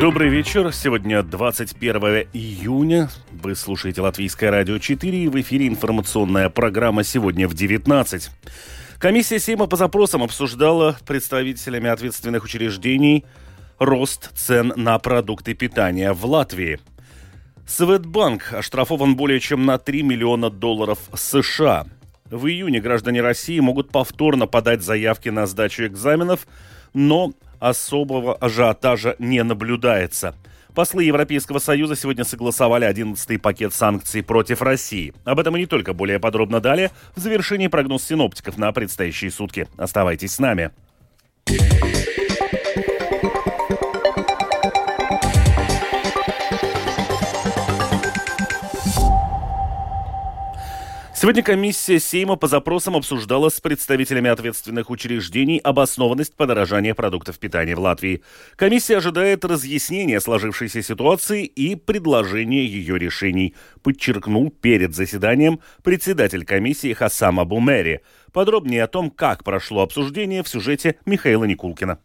Добрый вечер. Сегодня 21 июня. Вы слушаете Латвийское радио 4 и в эфире информационная программа «Сегодня в 19». Комиссия Сейма по запросам обсуждала представителями ответственных учреждений рост цен на продукты питания в Латвии. Светбанк оштрафован более чем на 3 миллиона долларов США. В июне граждане России могут повторно подать заявки на сдачу экзаменов, но особого ажиотажа не наблюдается. Послы Европейского Союза сегодня согласовали 11-й пакет санкций против России. Об этом и не только более подробно далее в завершении прогноз синоптиков на предстоящие сутки. Оставайтесь с нами. Сегодня комиссия Сейма по запросам обсуждала с представителями ответственных учреждений обоснованность подорожания продуктов питания в Латвии. Комиссия ожидает разъяснения сложившейся ситуации и предложения ее решений, подчеркнул перед заседанием председатель комиссии Хасам Абумери. Подробнее о том, как прошло обсуждение в сюжете Михаила Никулкина.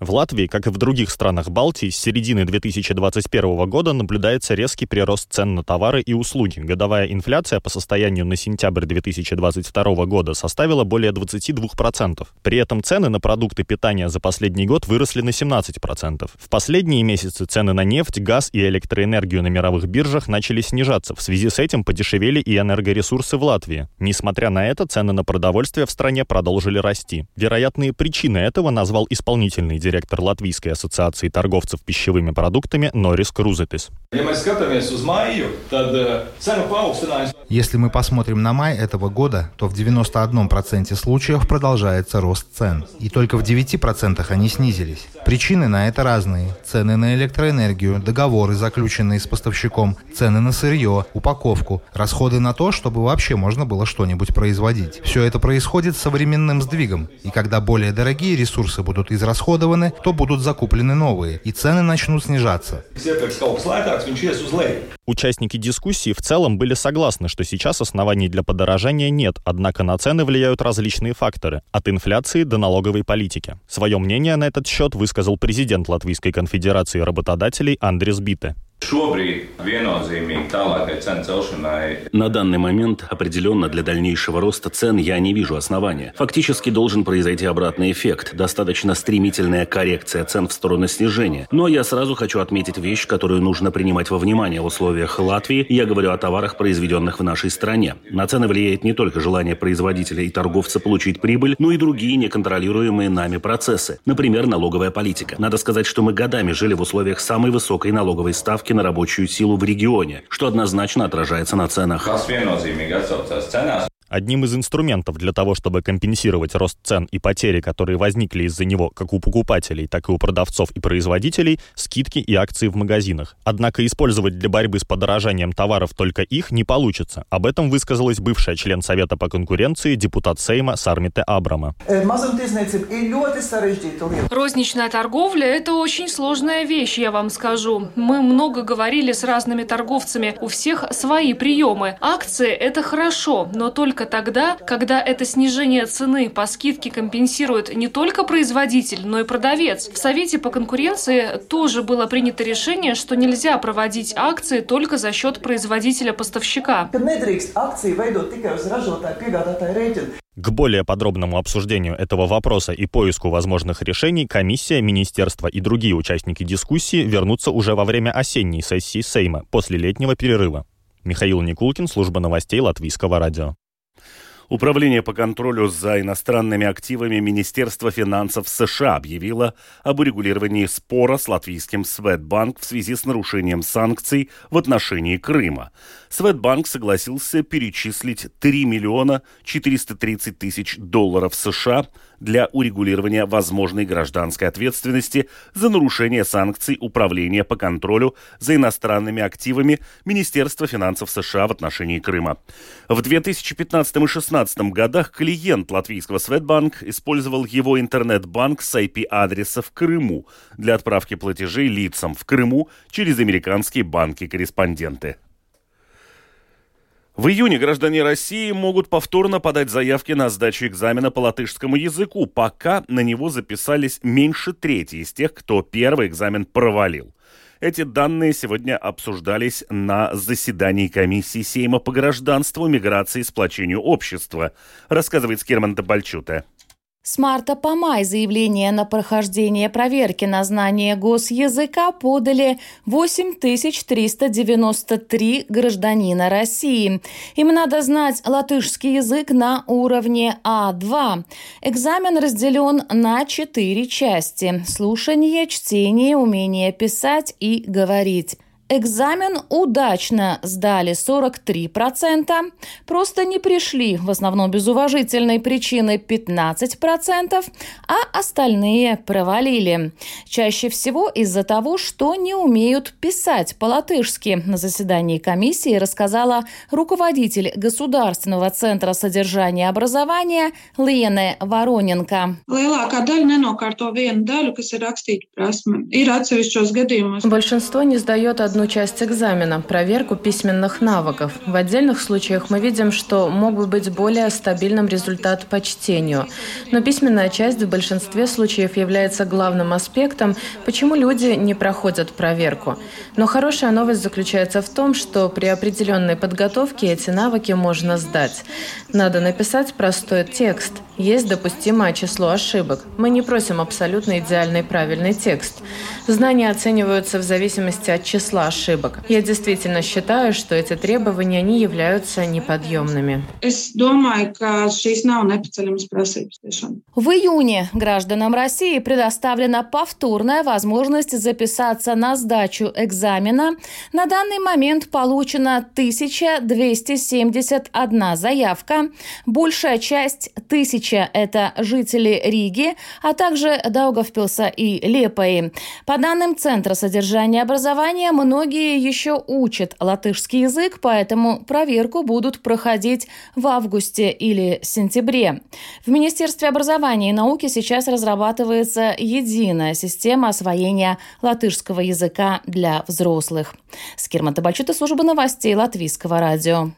В Латвии, как и в других странах Балтии, с середины 2021 года наблюдается резкий прирост цен на товары и услуги. Годовая инфляция по состоянию на сентябрь 2022 года составила более 22%. При этом цены на продукты питания за последний год выросли на 17%. В последние месяцы цены на нефть, газ и электроэнергию на мировых биржах начали снижаться. В связи с этим подешевели и энергоресурсы в Латвии. Несмотря на это, цены на продовольствие в стране продолжили расти. Вероятные причины этого назвал исполнительный директор Латвийской ассоциации торговцев пищевыми продуктами Норис Крузетис. Если мы посмотрим на май этого года, то в 91% случаев продолжается рост цен. И только в 9% они снизились. Причины на это разные. Цены на электроэнергию, договоры, заключенные с поставщиком, цены на сырье, упаковку, расходы на то, чтобы вообще можно было что-нибудь производить. Все это происходит с современным сдвигом. И когда более дорогие ресурсы будут израсходованы, то будут закуплены новые, и цены начнут снижаться. Участники дискуссии в целом были согласны, что сейчас оснований для подорожания нет, однако на цены влияют различные факторы, от инфляции до налоговой политики. Свое мнение на этот счет высказал президент Латвийской конфедерации работодателей Андрес Бите. На данный момент определенно для дальнейшего роста цен я не вижу основания. Фактически должен произойти обратный эффект, достаточно стремительная коррекция цен в сторону снижения. Но я сразу хочу отметить вещь, которую нужно принимать во внимание в условиях Латвии. Я говорю о товарах, произведенных в нашей стране. На цены влияет не только желание производителя и торговца получить прибыль, но и другие неконтролируемые нами процессы. Например, налоговая политика. Надо сказать, что мы годами жили в условиях самой высокой налоговой ставки на рабочую силу в регионе, что однозначно отражается на ценах. Одним из инструментов для того, чтобы компенсировать рост цен и потери, которые возникли из-за него как у покупателей, так и у продавцов и производителей, скидки и акции в магазинах. Однако использовать для борьбы с подорожанием товаров только их не получится. Об этом высказалась бывшая член Совета по конкуренции, депутат Сейма Сармите Абрама. Розничная торговля – это очень сложная вещь, я вам скажу. Мы много говорили с разными торговцами, у всех свои приемы. Акции – это хорошо, но только только тогда, когда это снижение цены по скидке компенсирует не только производитель, но и продавец. В Совете по конкуренции тоже было принято решение, что нельзя проводить акции только за счет производителя-поставщика. К более подробному обсуждению этого вопроса и поиску возможных решений комиссия, министерство и другие участники дискуссии вернутся уже во время осенней сессии Сейма после летнего перерыва. Михаил Никулкин, служба новостей Латвийского радио. Управление по контролю за иностранными активами Министерства финансов США объявило об урегулировании спора с латвийским Светбанк в связи с нарушением санкций в отношении Крыма. Светбанк согласился перечислить 3 миллиона 430 тысяч долларов США для урегулирования возможной гражданской ответственности за нарушение санкций Управления по контролю за иностранными активами Министерства финансов США в отношении Крыма. В 2015 и 2016 годах клиент латвийского Светбанк использовал его интернет-банк с IP-адреса в Крыму для отправки платежей лицам в Крыму через американские банки-корреспонденты. В июне граждане России могут повторно подать заявки на сдачу экзамена по латышскому языку, пока на него записались меньше трети из тех, кто первый экзамен провалил. Эти данные сегодня обсуждались на заседании комиссии Сейма по гражданству, миграции и сплочению общества, рассказывает Скирман Табальчута. С марта по май заявление на прохождение проверки на знание госязыка подали 8393 гражданина России. Им надо знать латышский язык на уровне А2. Экзамен разделен на четыре части – слушание, чтение, умение писать и говорить. Экзамен удачно сдали 43%, просто не пришли, в основном без уважительной причины 15%, а остальные провалили. Чаще всего из-за того, что не умеют писать по-латышски. На заседании комиссии рассказала руководитель Государственного центра содержания образования Лена Вороненко. Большинство не сдает одну часть экзамена – проверку письменных навыков. В отдельных случаях мы видим, что мог бы быть более стабильным результат по чтению. Но письменная часть в большинстве случаев является главным аспектом, почему люди не проходят проверку. Но хорошая новость заключается в том, что при определенной подготовке эти навыки можно сдать. Надо написать простой текст. Есть допустимое число ошибок. Мы не просим абсолютно идеальный правильный текст. Знания оцениваются в зависимости от числа ошибок. Я действительно считаю, что эти требования не являются неподъемными. В июне гражданам России предоставлена повторная возможность записаться на сдачу экзамена. На данный момент получено 1271 заявка. Большая часть тысяча – это жители Риги, а также Даугавпилса и Лепои. По данным Центра содержания образования, многие еще учат латышский язык, поэтому проверку будут проходить в августе или сентябре. В Министерстве образования и науки сейчас разрабатывается единая система освоения латышского языка для взрослых. Скирман Табальчута, служба новостей Латвийского радио.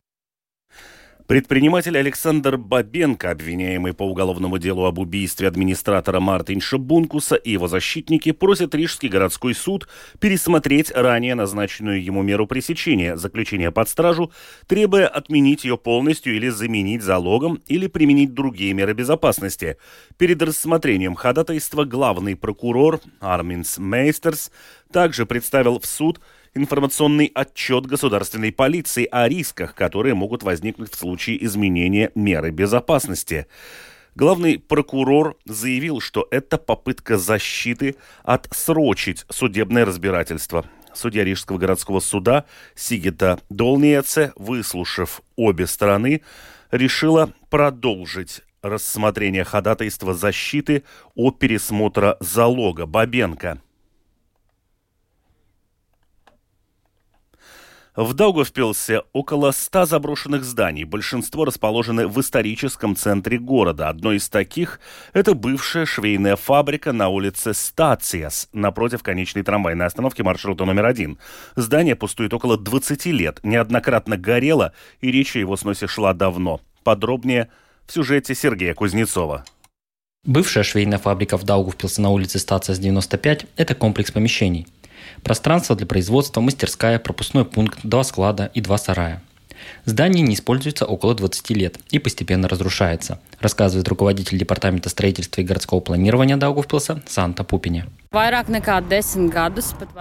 Предприниматель Александр Бабенко, обвиняемый по уголовному делу об убийстве администратора Мартинша Бункуса и его защитники, просят Рижский городской суд пересмотреть ранее назначенную ему меру пресечения, заключения под стражу, требуя отменить ее полностью или заменить залогом или применить другие меры безопасности. Перед рассмотрением ходатайства главный прокурор Арминс Мейстерс также представил в суд информационный отчет государственной полиции о рисках, которые могут возникнуть в случае изменения меры безопасности. Главный прокурор заявил, что это попытка защиты отсрочить судебное разбирательство. Судья Рижского городского суда Сигита Долниеце, выслушав обе стороны, решила продолжить рассмотрение ходатайства защиты о пересмотре залога Бабенко – В Даугавпилсе около ста заброшенных зданий. Большинство расположены в историческом центре города. Одно из таких – это бывшая швейная фабрика на улице Стациас, напротив конечной трамвайной остановки маршрута номер один. Здание пустует около 20 лет, неоднократно горело, и речь о его сносе шла давно. Подробнее в сюжете Сергея Кузнецова. Бывшая швейная фабрика в Даугавпилсе на улице Стациас 95 – это комплекс помещений – Пространство для производства, мастерская, пропускной пункт, два склада и два сарая. Здание не используется около 20 лет и постепенно разрушается, рассказывает руководитель Департамента строительства и городского планирования Даугавпилса Санта Пупине.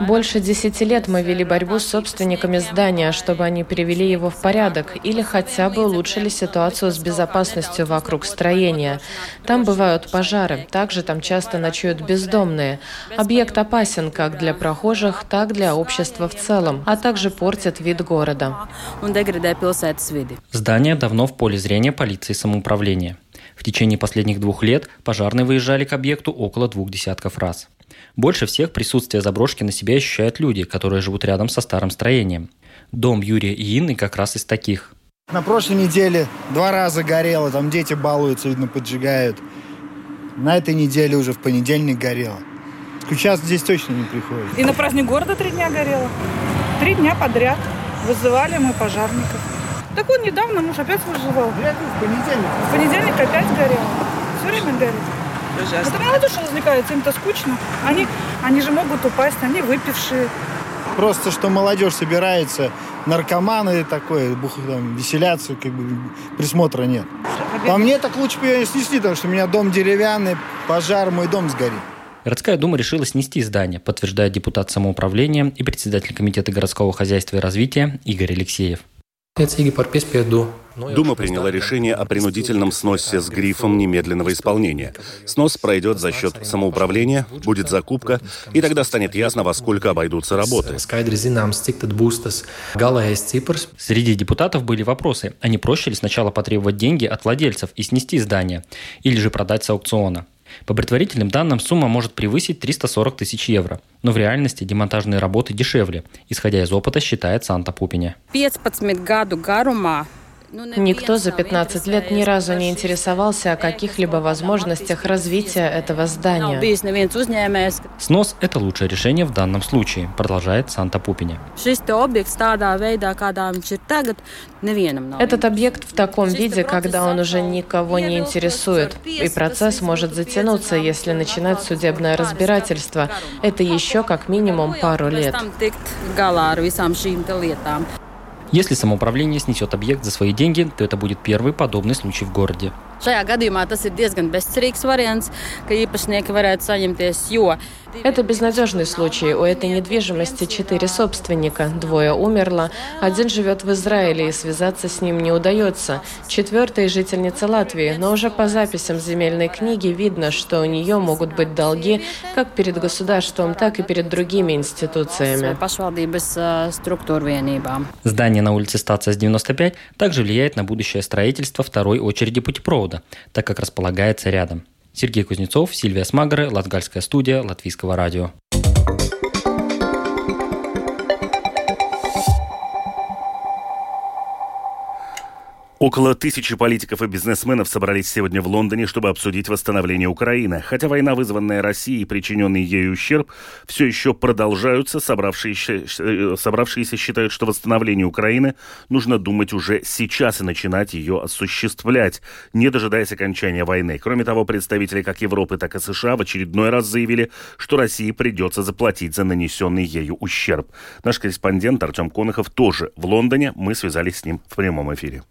Больше десяти лет мы вели борьбу с собственниками здания, чтобы они привели его в порядок или хотя бы улучшили ситуацию с безопасностью вокруг строения. Там бывают пожары, также там часто ночуют бездомные. Объект опасен как для прохожих, так для общества в целом, а также портит вид города. Здание давно в поле зрения полиции самоуправления. В течение последних двух лет пожарные выезжали к объекту около двух десятков раз. Больше всех присутствие заброшки на себе ощущают люди, которые живут рядом со старым строением. Дом Юрия и Инны как раз из таких. На прошлой неделе два раза горело, там дети балуются, видно, поджигают. На этой неделе уже в понедельник горело. Скучать здесь точно не приходит. И на праздник города три дня горело. Три дня подряд. Вызывали мы пожарников. Так вот, недавно муж опять вызывал. В понедельник. В понедельник опять горело. Все время горит. Ужасно. Это молодежь развлекается, им-то скучно. Они, они же могут упасть, они выпившие. Просто что молодежь собирается, наркоманы такое, бух, там, веселятся, как бы присмотра нет. По мне так лучше бы ее снести, потому что у меня дом деревянный, пожар, мой дом сгорит. Городская дума решила снести здание, подтверждает депутат самоуправления и председатель Комитета городского хозяйства и развития Игорь Алексеев. Дума приняла решение о принудительном сносе с грифом немедленного исполнения. Снос пройдет за счет самоуправления, будет закупка, и тогда станет ясно, во сколько обойдутся работы. Среди депутатов были вопросы, а не проще ли сначала потребовать деньги от владельцев и снести здание, или же продать с аукциона. По предварительным данным, сумма может превысить 340 тысяч евро. Но в реальности демонтажные работы дешевле, исходя из опыта, считает Санта Пупине. 15 году гарума Никто за 15 лет ни разу не интересовался о каких-либо возможностях развития этого здания. Снос – это лучшее решение в данном случае, продолжает Санта Пупине. Этот объект в таком виде, когда он уже никого не интересует, и процесс может затянуться, если начинать судебное разбирательство. Это еще как минимум пару лет. Если самоуправление снесет объект за свои деньги, то это будет первый подобный случай в городе. Šajā gadījumā tas ir diezgan bezcerīgs variants, ka īpašnieki varētu saņemties, jo это безнадежный случай. У этой недвижимости четыре собственника. Двое умерло. Один живет в Израиле, и связаться с ним не удается. Четвертая жительница Латвии. Но уже по записям земельной книги видно, что у нее могут быть долги как перед государством, так и перед другими институциями. Здание на улице Стация с 95 также влияет на будущее строительство второй очереди путепровода, так как располагается рядом. Сергей Кузнецов, Сильвия Смагры, Латгальская студия Латвийского радио. Около тысячи политиков и бизнесменов собрались сегодня в Лондоне, чтобы обсудить восстановление Украины. Хотя война, вызванная Россией и причиненный ею ущерб, все еще продолжаются, собравшиеся, э, собравшиеся считают, что восстановление Украины нужно думать уже сейчас и начинать ее осуществлять, не дожидаясь окончания войны. Кроме того, представители как Европы, так и США в очередной раз заявили, что России придется заплатить за нанесенный ею ущерб. Наш корреспондент Артем Конохов тоже в Лондоне. Мы связались с ним в прямом эфире.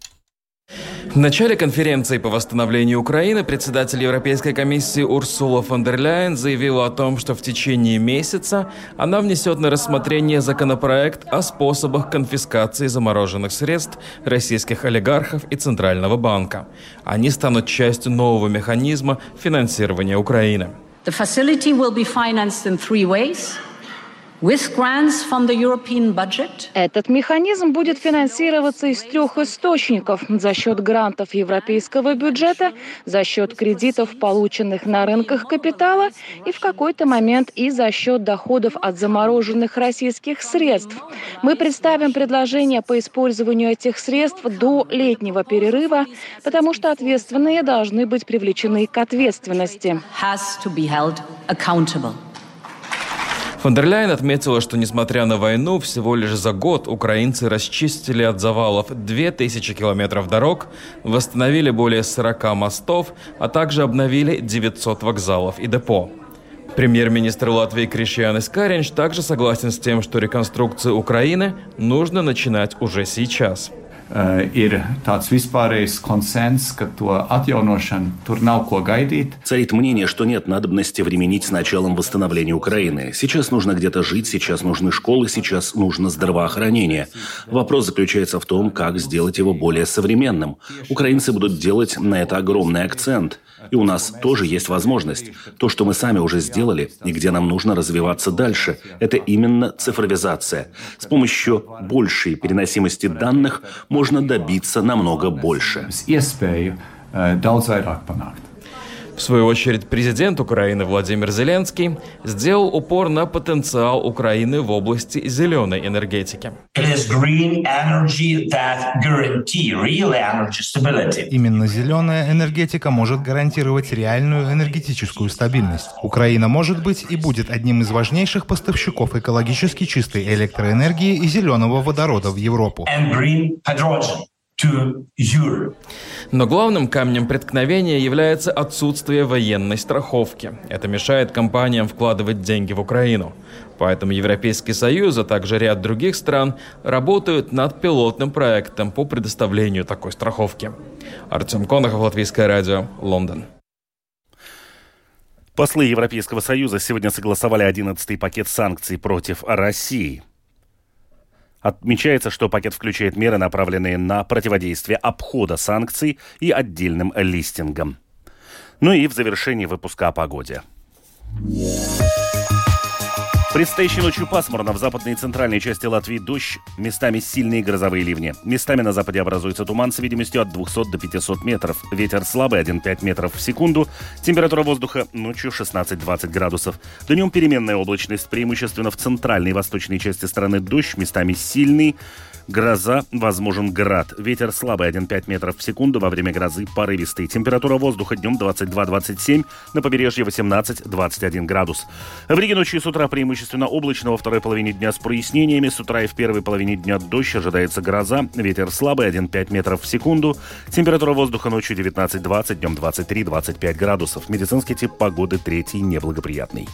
В начале конференции по восстановлению Украины председатель Европейской комиссии Урсула фон дер Ляйен заявила о том, что в течение месяца она внесет на рассмотрение законопроект о способах конфискации замороженных средств российских олигархов и Центрального банка. Они станут частью нового механизма финансирования Украины. The facility will be financed in three ways. Этот механизм будет финансироваться из трех источников – за счет грантов европейского бюджета, за счет кредитов, полученных на рынках капитала, и в какой-то момент и за счет доходов от замороженных российских средств. Мы представим предложение по использованию этих средств до летнего перерыва, потому что ответственные должны быть привлечены к ответственности. Фон дер Ляйен отметила, что несмотря на войну, всего лишь за год украинцы расчистили от завалов 2000 километров дорог, восстановили более 40 мостов, а также обновили 900 вокзалов и депо. Премьер-министр Латвии Кришьянис Каринч также согласен с тем, что реконструкцию Украины нужно начинать уже сейчас – ir tāds vispārējais konsens, ka to atjaunošanu tur nav ko gaidīt. Царит мнение, что нет надобности временить с началом восстановления Украины. Сейчас нужно где-то жить, сейчас нужны школы, сейчас нужно здравоохранение. Вопрос заключается в том, как сделать его более современным. Украинцы будут делать на это огромный акцент. И у нас тоже есть возможность. То, что мы сами уже сделали, и где нам нужно развиваться дальше, это именно цифровизация. С помощью большей переносимости данных можно добиться намного больше. В свою очередь, президент Украины Владимир Зеленский сделал упор на потенциал Украины в области зеленой энергетики. Именно зеленая энергетика может гарантировать реальную энергетическую стабильность. Украина может быть и будет одним из важнейших поставщиков экологически чистой электроэнергии и зеленого водорода в Европу. Но главным камнем преткновения является отсутствие военной страховки. Это мешает компаниям вкладывать деньги в Украину. Поэтому Европейский Союз, а также ряд других стран работают над пилотным проектом по предоставлению такой страховки. Артем Конохов, Латвийское радио, Лондон. Послы Европейского Союза сегодня согласовали 11-й пакет санкций против России – Отмечается, что пакет включает меры, направленные на противодействие обхода санкций и отдельным листингам. Ну и в завершении выпуска о погоде. Предстоящей ночью пасмурно. В западной и центральной части Латвии дождь, местами сильные грозовые ливни. Местами на западе образуется туман с видимостью от 200 до 500 метров. Ветер слабый 1,5 метров в секунду. Температура воздуха ночью 16-20 градусов. Днем переменная облачность, преимущественно в центральной и восточной части страны дождь, местами сильный. Гроза, возможен град. Ветер слабый 1,5 метров в секунду. Во время грозы порывистый. Температура воздуха днем 22-27. На побережье 18-21 градус. В Риге ночью с утра преимущественно облачно. Во второй половине дня с прояснениями. С утра и в первой половине дня дождь. Ожидается гроза. Ветер слабый 1,5 метров в секунду. Температура воздуха ночью 19-20. Днем 23-25 градусов. Медицинский тип погоды третий неблагоприятный.